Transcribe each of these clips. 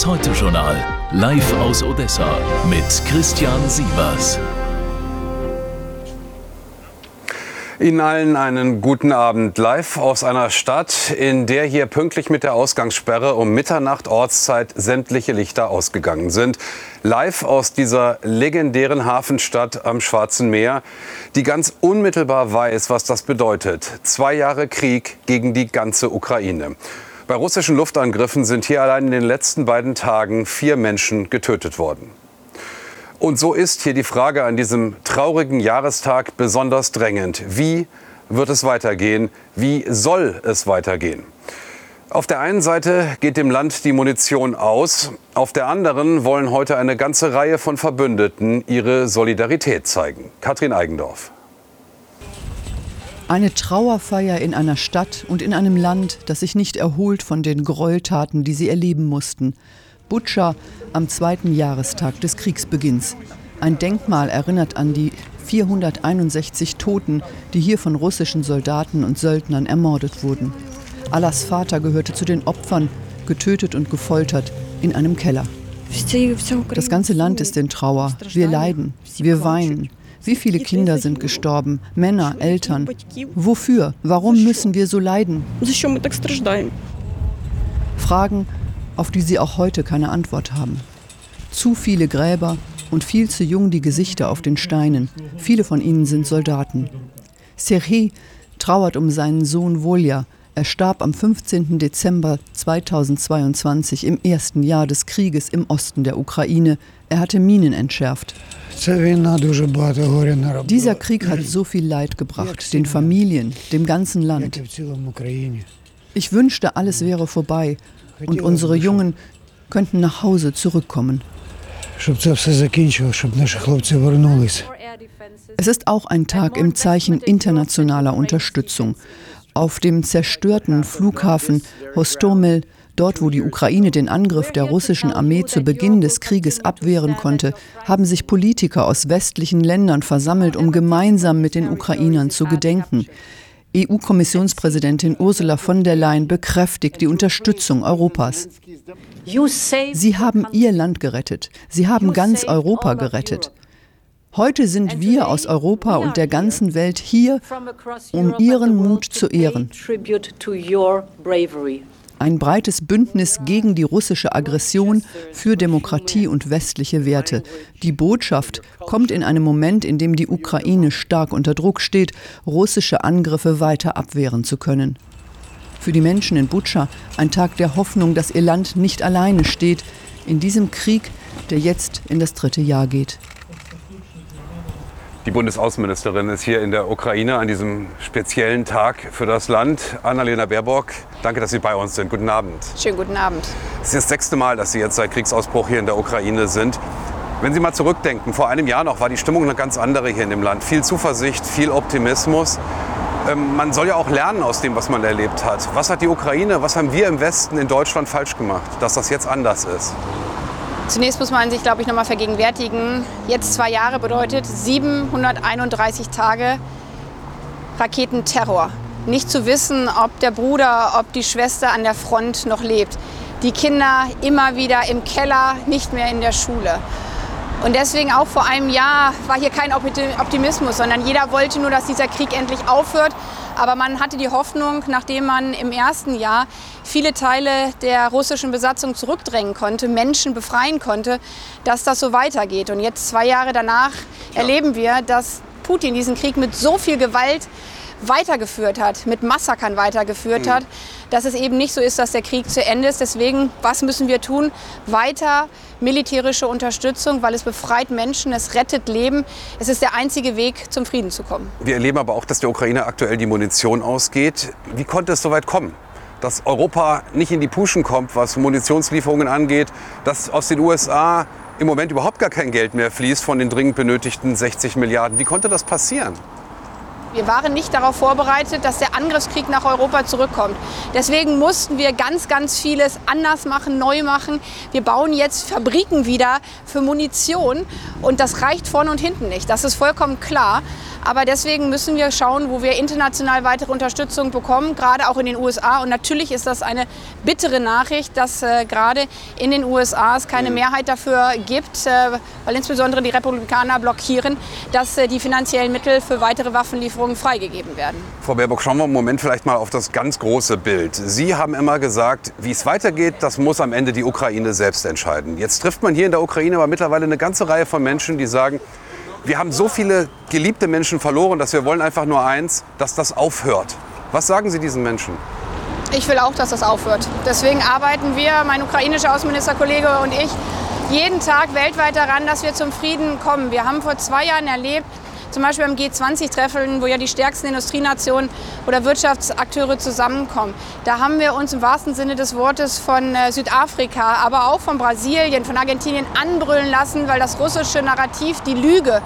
das Heute-Journal. Live aus Odessa mit Christian Sievers. Ihnen allen einen guten Abend. Live aus einer Stadt, in der hier pünktlich mit der Ausgangssperre um Mitternacht Ortszeit sämtliche Lichter ausgegangen sind. Live aus dieser legendären Hafenstadt am Schwarzen Meer, die ganz unmittelbar weiß, was das bedeutet. Zwei Jahre Krieg gegen die ganze Ukraine. Bei russischen Luftangriffen sind hier allein in den letzten beiden Tagen vier Menschen getötet worden. Und so ist hier die Frage an diesem traurigen Jahrestag besonders drängend. Wie wird es weitergehen? Wie soll es weitergehen? Auf der einen Seite geht dem Land die Munition aus, auf der anderen wollen heute eine ganze Reihe von Verbündeten ihre Solidarität zeigen. Katrin Eigendorf. Eine Trauerfeier in einer Stadt und in einem Land, das sich nicht erholt von den Gräueltaten, die sie erleben mussten. Butscha am zweiten Jahrestag des Kriegsbeginns. Ein Denkmal erinnert an die 461 Toten, die hier von russischen Soldaten und Söldnern ermordet wurden. Allahs Vater gehörte zu den Opfern, getötet und gefoltert in einem Keller. Das ganze Land ist in Trauer. Wir leiden, wir weinen. Wie viele Kinder sind gestorben? Männer, Eltern. Wofür? Warum müssen wir so leiden? Fragen, auf die sie auch heute keine Antwort haben. Zu viele Gräber und viel zu jung die Gesichter auf den Steinen. Viele von ihnen sind Soldaten. Serhii trauert um seinen Sohn Volja. Er starb am 15. Dezember 2022 im ersten Jahr des Krieges im Osten der Ukraine. Er hatte Minen entschärft. Dieser Krieg hat so viel Leid gebracht, den Familien, dem ganzen Land. Ich wünschte, alles wäre vorbei und unsere Jungen könnten nach Hause zurückkommen. Es ist auch ein Tag im Zeichen internationaler Unterstützung. Auf dem zerstörten Flughafen Hostomel, dort wo die Ukraine den Angriff der russischen Armee zu Beginn des Krieges abwehren konnte, haben sich Politiker aus westlichen Ländern versammelt, um gemeinsam mit den Ukrainern zu gedenken. EU-Kommissionspräsidentin Ursula von der Leyen bekräftigt die Unterstützung Europas. Sie haben ihr Land gerettet. Sie haben ganz Europa gerettet. Heute sind wir aus Europa und der ganzen Welt hier, um ihren Mut zu ehren ein breites Bündnis gegen die russische Aggression für Demokratie und westliche Werte. Die Botschaft kommt in einem Moment, in dem die Ukraine stark unter Druck steht, russische Angriffe weiter abwehren zu können. Für die Menschen in Butscha ein Tag der Hoffnung, dass ihr Land nicht alleine steht in diesem Krieg, der jetzt in das dritte Jahr geht. Die Bundesaußenministerin ist hier in der Ukraine an diesem speziellen Tag für das Land. Annalena Baerbock, danke, dass Sie bei uns sind. Guten Abend. Schönen guten Abend. Es ist das sechste Mal, dass Sie jetzt seit Kriegsausbruch hier in der Ukraine sind. Wenn Sie mal zurückdenken, vor einem Jahr noch war die Stimmung eine ganz andere hier in dem Land. Viel Zuversicht, viel Optimismus. Ähm, man soll ja auch lernen aus dem, was man erlebt hat. Was hat die Ukraine, was haben wir im Westen in Deutschland falsch gemacht, dass das jetzt anders ist? Zunächst muss man sich, glaube ich, noch mal vergegenwärtigen. Jetzt zwei Jahre bedeutet 731 Tage Raketenterror. Nicht zu wissen, ob der Bruder, ob die Schwester an der Front noch lebt. Die Kinder immer wieder im Keller, nicht mehr in der Schule. Und deswegen auch vor einem Jahr war hier kein Optimismus, sondern jeder wollte nur, dass dieser Krieg endlich aufhört. Aber man hatte die Hoffnung, nachdem man im ersten Jahr viele Teile der russischen Besatzung zurückdrängen konnte, Menschen befreien konnte, dass das so weitergeht. Und jetzt, zwei Jahre danach, ja. erleben wir, dass Putin diesen Krieg mit so viel Gewalt weitergeführt hat, mit Massakern weitergeführt mhm. hat, dass es eben nicht so ist, dass der Krieg zu Ende ist. Deswegen, was müssen wir tun? Weiter militärische Unterstützung, weil es befreit Menschen, es rettet Leben. Es ist der einzige Weg, zum Frieden zu kommen. Wir erleben aber auch, dass der Ukraine aktuell die Munition ausgeht. Wie konnte es so weit kommen? Dass Europa nicht in die Puschen kommt, was Munitionslieferungen angeht, dass aus den USA im Moment überhaupt gar kein Geld mehr fließt von den dringend benötigten 60 Milliarden. Wie konnte das passieren? Wir waren nicht darauf vorbereitet, dass der Angriffskrieg nach Europa zurückkommt. Deswegen mussten wir ganz, ganz vieles anders machen, neu machen. Wir bauen jetzt Fabriken wieder für Munition und das reicht vorne und hinten nicht. Das ist vollkommen klar. Aber deswegen müssen wir schauen, wo wir international weitere Unterstützung bekommen, gerade auch in den USA. Und natürlich ist das eine bittere Nachricht, dass äh, gerade in den USA es keine Mehrheit dafür gibt, äh, weil insbesondere die Republikaner blockieren, dass äh, die finanziellen Mittel für weitere Waffenlieferungen freigegeben werden. Frau Baerbock, schauen wir einen Moment vielleicht mal auf das ganz große Bild. Sie haben immer gesagt, wie es weitergeht, das muss am Ende die Ukraine selbst entscheiden. Jetzt trifft man hier in der Ukraine aber mittlerweile eine ganze Reihe von Menschen, die sagen, wir haben so viele geliebte Menschen verloren, dass wir wollen einfach nur eins, dass das aufhört. Was sagen Sie diesen Menschen? Ich will auch, dass das aufhört. Deswegen arbeiten wir, mein ukrainischer Außenministerkollege und ich, jeden Tag weltweit daran, dass wir zum Frieden kommen. Wir haben vor zwei Jahren erlebt, zum Beispiel beim G20-Treffen, wo ja die stärksten Industrienationen oder Wirtschaftsakteure zusammenkommen. Da haben wir uns im wahrsten Sinne des Wortes von äh, Südafrika, aber auch von Brasilien, von Argentinien anbrüllen lassen, weil das russische Narrativ, die Lüge,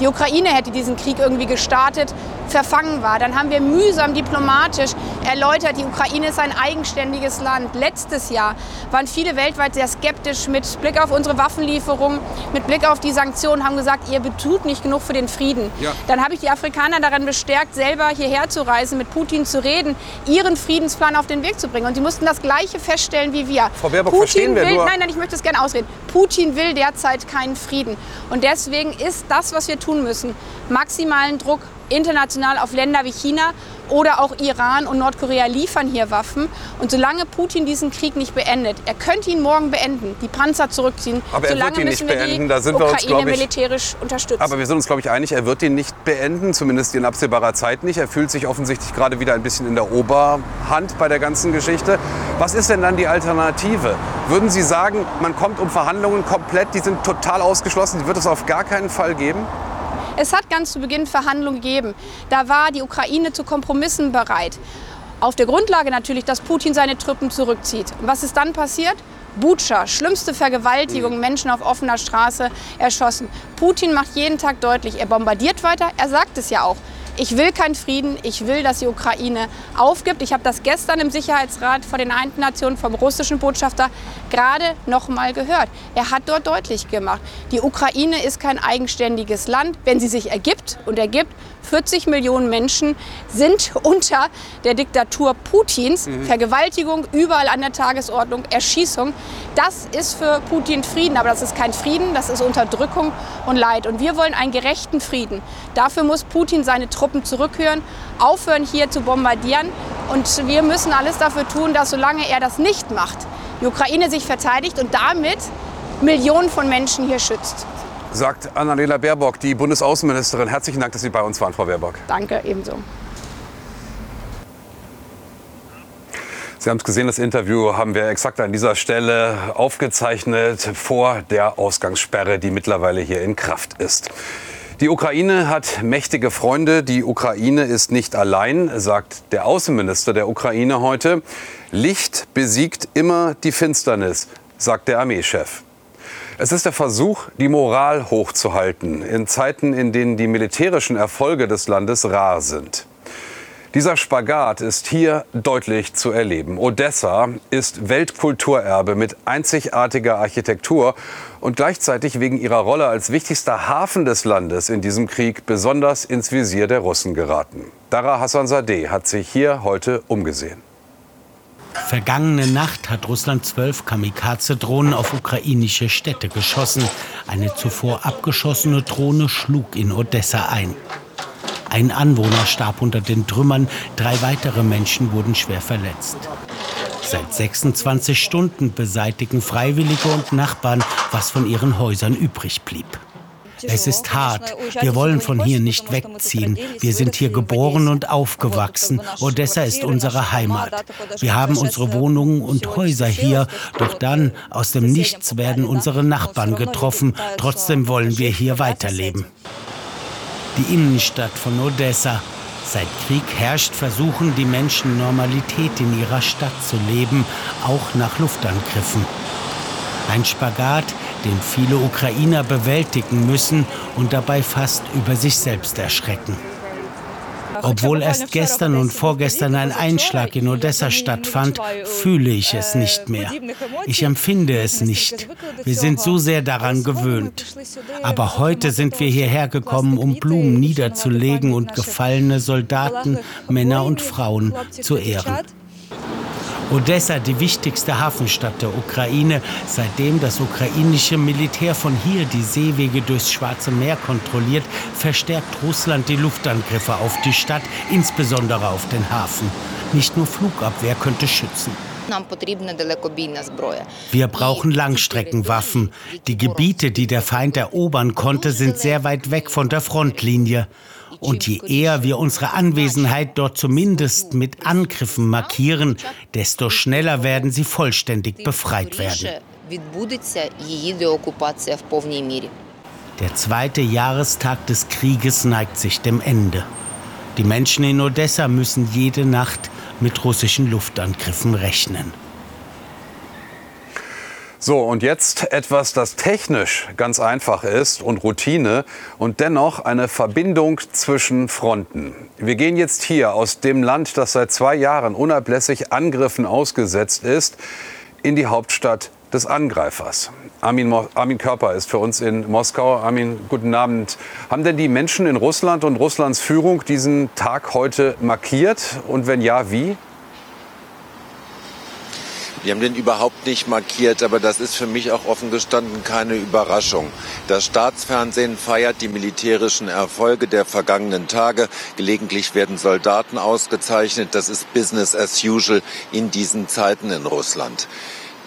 die Ukraine hätte diesen Krieg irgendwie gestartet, verfangen war. Dann haben wir mühsam diplomatisch erläutert, die Ukraine ist ein eigenständiges Land. Letztes Jahr waren viele weltweit sehr skeptisch mit Blick auf unsere Waffenlieferungen, mit Blick auf die Sanktionen, haben gesagt, ihr tut nicht genug für den Frieden. Ja. Dann habe ich die Afrikaner daran bestärkt, selber hierher zu reisen, mit Putin zu reden, ihren Friedensplan auf den Weg zu bringen. Und sie mussten das Gleiche feststellen wie wir. Frau Baerbock, Putin verstehen wir will, nur nein, nein, ich möchte es gerne ausreden. Putin will derzeit keinen Frieden. Und deswegen ist das, was wir tun müssen, maximalen Druck international auf Länder wie China oder auch Iran und Nordkorea liefern hier Waffen. Und solange Putin diesen Krieg nicht beendet, er könnte ihn morgen beenden, die Panzer zurückziehen, aber solange er wird ihn müssen nicht wir beenden. die da sind Ukraine wir uns, ich, militärisch unterstützen. Aber wir sind uns, glaube ich, einig, er wird ihn nicht beenden, zumindest in absehbarer Zeit nicht. Er fühlt sich offensichtlich gerade wieder ein bisschen in der Oberhand bei der ganzen Geschichte. Was ist denn dann die Alternative? Würden Sie sagen, man kommt um Verhandlungen komplett, die sind total ausgeschlossen, die wird es auf gar keinen Fall geben? Es hat ganz zu Beginn Verhandlungen gegeben. Da war die Ukraine zu Kompromissen bereit. Auf der Grundlage natürlich, dass Putin seine Truppen zurückzieht. Und was ist dann passiert? Butscha, schlimmste Vergewaltigung, Menschen auf offener Straße erschossen. Putin macht jeden Tag deutlich, er bombardiert weiter, er sagt es ja auch. Ich will keinen Frieden, ich will, dass die Ukraine aufgibt. Ich habe das gestern im Sicherheitsrat vor den Vereinten Nationen vom russischen Botschafter gerade noch mal gehört. Er hat dort deutlich gemacht, die Ukraine ist kein eigenständiges Land. Wenn sie sich ergibt und ergibt, 40 Millionen Menschen sind unter der Diktatur Putins. Mhm. Vergewaltigung überall an der Tagesordnung, Erschießung. Das ist für Putin Frieden, aber das ist kein Frieden, das ist Unterdrückung und Leid. Und wir wollen einen gerechten Frieden. Dafür muss Putin seine Truppen zurückhören, aufhören hier zu bombardieren. Und wir müssen alles dafür tun, dass solange er das nicht macht, die Ukraine sich verteidigt und damit Millionen von Menschen hier schützt sagt Annalena Baerbock, die Bundesaußenministerin. Herzlichen Dank, dass Sie bei uns waren, Frau Baerbock. Danke, ebenso. Sie haben es gesehen, das Interview haben wir exakt an dieser Stelle aufgezeichnet vor der Ausgangssperre, die mittlerweile hier in Kraft ist. Die Ukraine hat mächtige Freunde. Die Ukraine ist nicht allein, sagt der Außenminister der Ukraine heute. Licht besiegt immer die Finsternis, sagt der Armeechef. Es ist der Versuch, die Moral hochzuhalten in Zeiten, in denen die militärischen Erfolge des Landes rar sind. Dieser Spagat ist hier deutlich zu erleben. Odessa ist Weltkulturerbe mit einzigartiger Architektur und gleichzeitig wegen ihrer Rolle als wichtigster Hafen des Landes in diesem Krieg besonders ins Visier der Russen geraten. Dara Hassan-Sadeh hat sich hier heute umgesehen. Vergangene Nacht hat Russland zwölf Kamikaze-Drohnen auf ukrainische Städte geschossen. Eine zuvor abgeschossene Drohne schlug in Odessa ein. Ein Anwohner starb unter den Trümmern, drei weitere Menschen wurden schwer verletzt. Seit 26 Stunden beseitigen Freiwillige und Nachbarn, was von ihren Häusern übrig blieb. Es ist hart. Wir wollen von hier nicht wegziehen. Wir sind hier geboren und aufgewachsen. Odessa ist unsere Heimat. Wir haben unsere Wohnungen und Häuser hier. Doch dann, aus dem Nichts, werden unsere Nachbarn getroffen. Trotzdem wollen wir hier weiterleben. Die Innenstadt von Odessa. Seit Krieg herrscht, versuchen die Menschen Normalität in ihrer Stadt zu leben, auch nach Luftangriffen. Ein Spagat, den viele Ukrainer bewältigen müssen und dabei fast über sich selbst erschrecken. Obwohl erst gestern und vorgestern ein Einschlag in Odessa stattfand, fühle ich es nicht mehr. Ich empfinde es nicht. Wir sind so sehr daran gewöhnt. Aber heute sind wir hierher gekommen, um Blumen niederzulegen und gefallene Soldaten, Männer und Frauen zu ehren. Odessa, die wichtigste Hafenstadt der Ukraine, seitdem das ukrainische Militär von hier die Seewege durchs Schwarze Meer kontrolliert, verstärkt Russland die Luftangriffe auf die Stadt, insbesondere auf den Hafen. Nicht nur Flugabwehr könnte schützen. Wir brauchen Langstreckenwaffen. Die Gebiete, die der Feind erobern konnte, sind sehr weit weg von der Frontlinie. Und je eher wir unsere Anwesenheit dort zumindest mit Angriffen markieren, desto schneller werden sie vollständig befreit werden. Der zweite Jahrestag des Krieges neigt sich dem Ende. Die Menschen in Odessa müssen jede Nacht mit russischen Luftangriffen rechnen. So, und jetzt etwas, das technisch ganz einfach ist und Routine und dennoch eine Verbindung zwischen Fronten. Wir gehen jetzt hier aus dem Land, das seit zwei Jahren unablässig Angriffen ausgesetzt ist, in die Hauptstadt des Angreifers. Armin, Armin Körper ist für uns in Moskau. Armin, guten Abend. Haben denn die Menschen in Russland und Russlands Führung diesen Tag heute markiert? Und wenn ja, wie? Wir haben den überhaupt nicht markiert, aber das ist für mich auch offen gestanden keine Überraschung. Das Staatsfernsehen feiert die militärischen Erfolge der vergangenen Tage. Gelegentlich werden Soldaten ausgezeichnet. Das ist Business as usual in diesen Zeiten in Russland.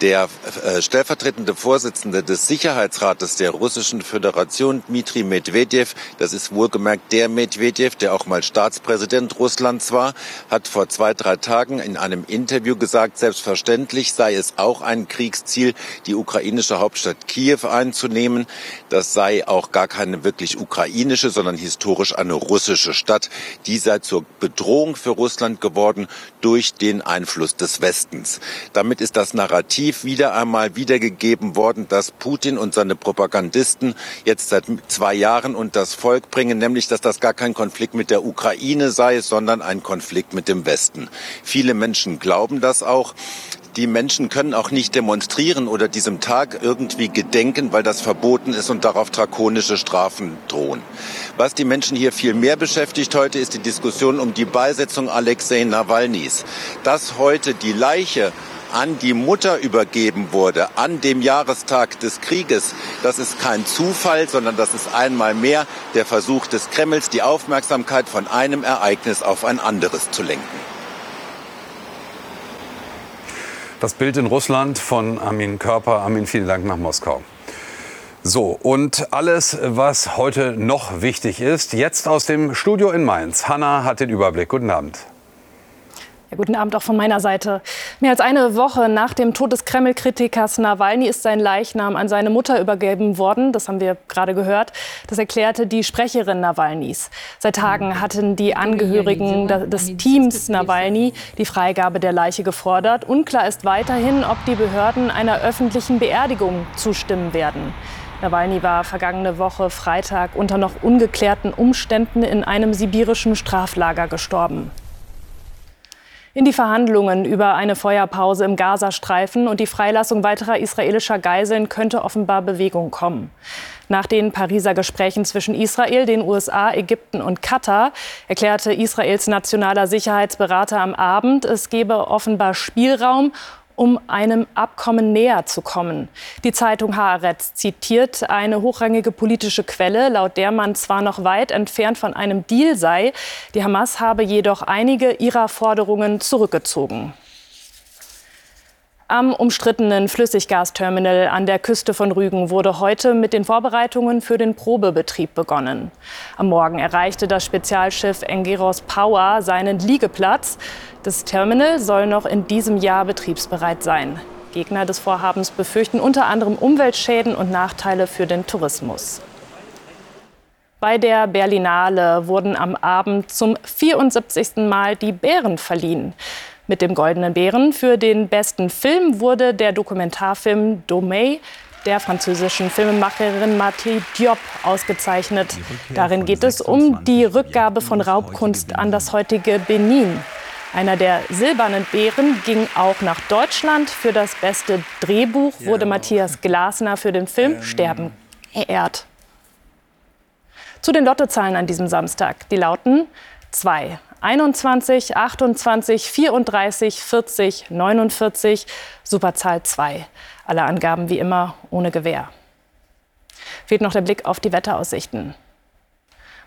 Der äh, stellvertretende Vorsitzende des Sicherheitsrates der Russischen Föderation, Dmitri Medvedev, das ist wohlgemerkt der Medvedev, der auch mal Staatspräsident Russlands war, hat vor zwei, drei Tagen in einem Interview gesagt, selbstverständlich sei es auch ein Kriegsziel, die ukrainische Hauptstadt Kiew einzunehmen. Das sei auch gar keine wirklich ukrainische, sondern historisch eine russische Stadt. Die sei zur Bedrohung für Russland geworden durch den Einfluss des Westens. Damit ist das Narrativ massiv wieder einmal wiedergegeben worden, dass Putin und seine Propagandisten jetzt seit zwei Jahren und das Volk bringen, nämlich dass das gar kein Konflikt mit der Ukraine sei, sondern ein Konflikt mit dem Westen. Viele Menschen glauben das auch. Die Menschen können auch nicht demonstrieren oder diesem Tag irgendwie gedenken, weil das verboten ist und darauf drakonische Strafen drohen. Was die Menschen hier viel mehr beschäftigt heute, ist die Diskussion um die Beisetzung Alexei Nawalnys. Dass heute die Leiche an die Mutter übergeben wurde, an dem Jahrestag des Krieges, das ist kein Zufall, sondern das ist einmal mehr der Versuch des Kremls, die Aufmerksamkeit von einem Ereignis auf ein anderes zu lenken. Das Bild in Russland von Armin Körper. Armin, vielen Dank nach Moskau. So, und alles, was heute noch wichtig ist, jetzt aus dem Studio in Mainz. Hanna hat den Überblick. Guten Abend. Ja, guten Abend auch von meiner Seite. Mehr als eine Woche nach dem Tod des Kreml-Kritikers Nawalny ist sein Leichnam an seine Mutter übergeben worden. Das haben wir gerade gehört. Das erklärte die Sprecherin Nawalnys. Seit Tagen hatten die Angehörigen des Teams Nawalny die Freigabe der Leiche gefordert. Unklar ist weiterhin, ob die Behörden einer öffentlichen Beerdigung zustimmen werden. Nawalny war vergangene Woche Freitag unter noch ungeklärten Umständen in einem sibirischen Straflager gestorben. In die Verhandlungen über eine Feuerpause im Gazastreifen und die Freilassung weiterer israelischer Geiseln könnte offenbar Bewegung kommen. Nach den Pariser Gesprächen zwischen Israel, den USA, Ägypten und Katar erklärte Israels nationaler Sicherheitsberater am Abend, es gebe offenbar Spielraum, um einem Abkommen näher zu kommen. Die Zeitung Haaretz zitiert eine hochrangige politische Quelle, laut der man zwar noch weit entfernt von einem Deal sei, die Hamas habe jedoch einige ihrer Forderungen zurückgezogen. Am umstrittenen Flüssiggasterminal an der Küste von Rügen wurde heute mit den Vorbereitungen für den Probebetrieb begonnen. Am Morgen erreichte das Spezialschiff Engeros Power seinen Liegeplatz. Das Terminal soll noch in diesem Jahr betriebsbereit sein. Gegner des Vorhabens befürchten unter anderem Umweltschäden und Nachteile für den Tourismus. Bei der Berlinale wurden am Abend zum 74. Mal die Bären verliehen. Mit dem Goldenen Bären für den besten Film wurde der Dokumentarfilm Domey der französischen Filmemacherin Marthe Diop ausgezeichnet. Darin geht es um die Rückgabe von Raubkunst an das heutige Benin. Einer der silbernen Bären ging auch nach Deutschland. Für das beste Drehbuch wurde Matthias Glasner für den Film Sterben geehrt. Zu den Lottozahlen an diesem Samstag. Die lauten 2, 21, 28, 34, 40, 49, Superzahl 2. Alle Angaben wie immer ohne Gewähr. Fehlt noch der Blick auf die Wetteraussichten.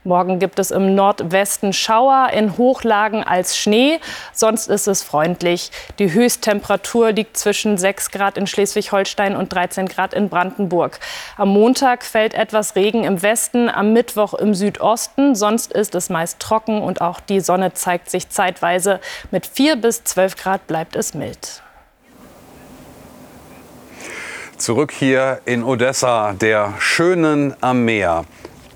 Morgen gibt es im Nordwesten Schauer, in Hochlagen als Schnee. Sonst ist es freundlich. Die Höchsttemperatur liegt zwischen 6 Grad in Schleswig-Holstein und 13 Grad in Brandenburg. Am Montag fällt etwas Regen im Westen, am Mittwoch im Südosten. Sonst ist es meist trocken und auch die Sonne zeigt sich zeitweise. Mit 4 bis 12 Grad bleibt es mild. Zurück hier in Odessa, der schönen am Meer.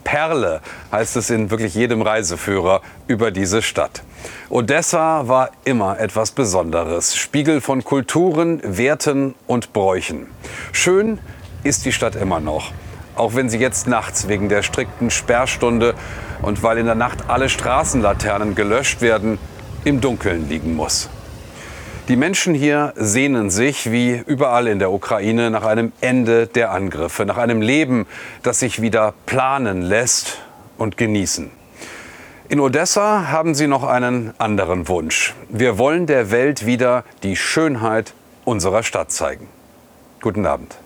Perle heißt es in wirklich jedem Reiseführer über diese Stadt. Odessa war immer etwas Besonderes, Spiegel von Kulturen, Werten und Bräuchen. Schön ist die Stadt immer noch, auch wenn sie jetzt nachts wegen der strikten Sperrstunde und weil in der Nacht alle Straßenlaternen gelöscht werden, im Dunkeln liegen muss. Die Menschen hier sehnen sich, wie überall in der Ukraine, nach einem Ende der Angriffe, nach einem Leben, das sich wieder planen lässt und genießen. In Odessa haben sie noch einen anderen Wunsch. Wir wollen der Welt wieder die Schönheit unserer Stadt zeigen. Guten Abend.